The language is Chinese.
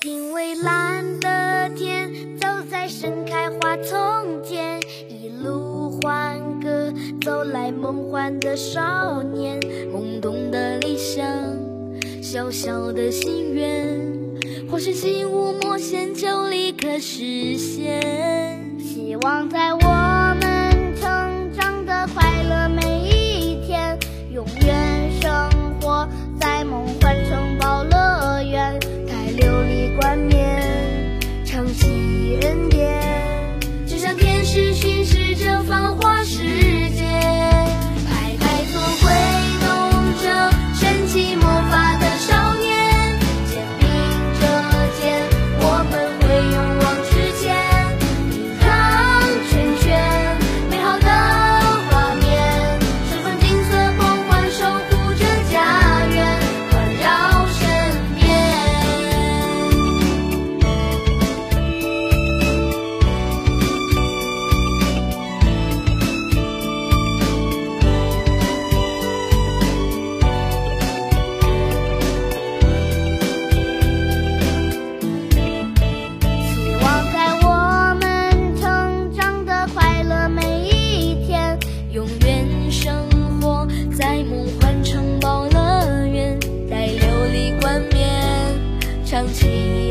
听蔚蓝的天，走在盛开花丛间，一路欢歌，走来梦幻的少年，懵懂的理想，小小的心愿，或许心无魔仙就立刻实现，希望在我们。想起。